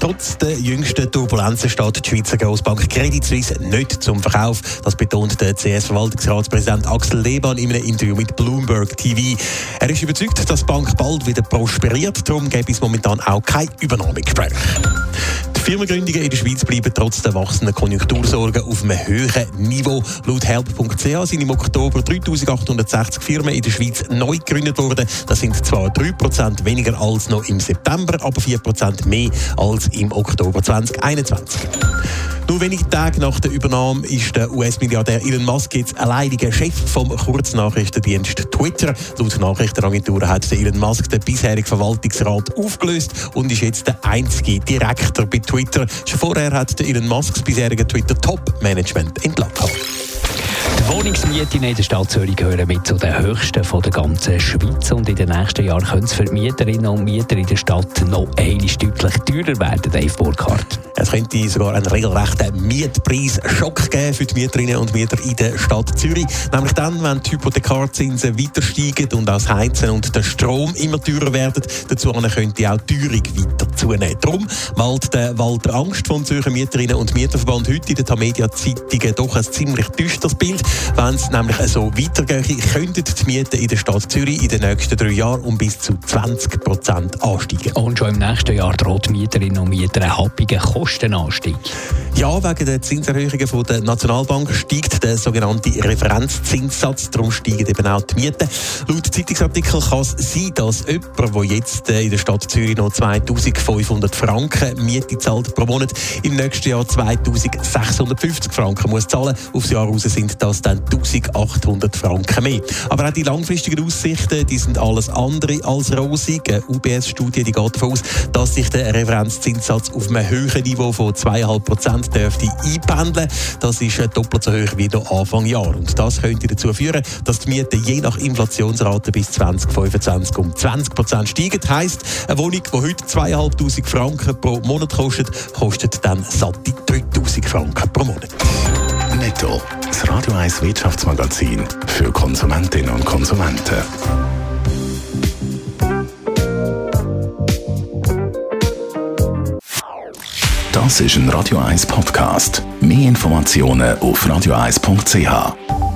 Trotz der jüngsten Turbulenzen steht die Schweizer Grossbank Credit Suisse nicht zum Verkauf. Das betont der CS-Verwaltungsratspräsident Axel Lehmann in einem Interview mit Bloomberg TV. Er ist überzeugt, dass die Bank bald wieder prosperiert. Darum gäbe es momentan auch kein Übernahmegespräch. Firmengründungen in der Schweiz bleiben trotz der wachsenden Konjunktursorgen auf einem höheren Niveau. Laut help.ch sind im Oktober 3860 Firmen in der Schweiz neu gegründet worden. Das sind zwar 3% weniger als noch im September, aber 4% mehr als im Oktober 2021. Nur wenige Tage nach der Übernahme ist der US-Milliardär Elon Musk jetzt alleiniger Chef vom Kurznachrichtendienst Twitter. Laut Nachrichtenagentur hat Elon Musk den bisherigen Verwaltungsrat aufgelöst und ist jetzt der einzige Direktor bei Twitter. Schon vorher hat Elon Musk das bisherige Twitter-Top-Management entlassen. Die Wohnungsmieten in der Stadt Zürich gehören mit zu den höchsten von der ganzen Schweiz und in den nächsten Jahren können es für Mieterinnen und Mieter in der Stadt noch einmal deutlich teurer werden, Dave Burkhardt. Es könnte sogar einen regelrechten Mietpreisschock geben für die Mieterinnen und Mieter in der Stadt Zürich. Nämlich dann, wenn die Hypothekarzinsen weiter steigen und auch das Heizen und der Strom immer teurer werden. Dazu könnte auch die Teuerung weiter zunehmen. Darum malt der Walter Angst vom Zürcher Mieterinnen und Mieterverband heute in den Tamedia-Zeitungen doch ein ziemlich düsteres Bild. Wenn es nämlich so weitergeht, könnten die Mieten in der Stadt Zürich in den nächsten drei Jahren um bis zu 20 Prozent ansteigen. Und schon im nächsten Jahr droht Mieterinnen und Mieter ein happiger Kostenanstieg. Ja, wegen der Zinserhöhungen von der Nationalbank steigt der sogenannte Referenzzinssatz. Darum steigen eben auch die Mieten. Laut Zeitungsartikel kann es sein, dass jemand, der jetzt in der Stadt Zürich noch 2500 Franken Miete zahlt pro Monat, im nächsten Jahr 2650 Franken muss zahlen. Aufs Jahr raus sind das dann 1800 Franken mehr. Aber auch die langfristigen Aussichten, die sind alles andere als rosig. Eine UBS-Studie die geht davon aus, dass sich der Referenzzinssatz auf einem höheren Niveau von 2,5 Prozent dürfte einpendeln. Das ist doppelt so hoch wie der Anfang Jahr. Und das könnte dazu führen, dass die Mieten je nach Inflationsrate bis 2025 um 20 Prozent steigen. Das heisst, eine Wohnung, die heute 2'500 Franken pro Monat kostet, kostet dann satte 3'000 Franken pro Monat. Netto. Das Radio 1 Wirtschaftsmagazin für Konsumentinnen und Konsumenten. Das ist ein Radio 1 Podcast. Mehr Informationen auf radio1.ch.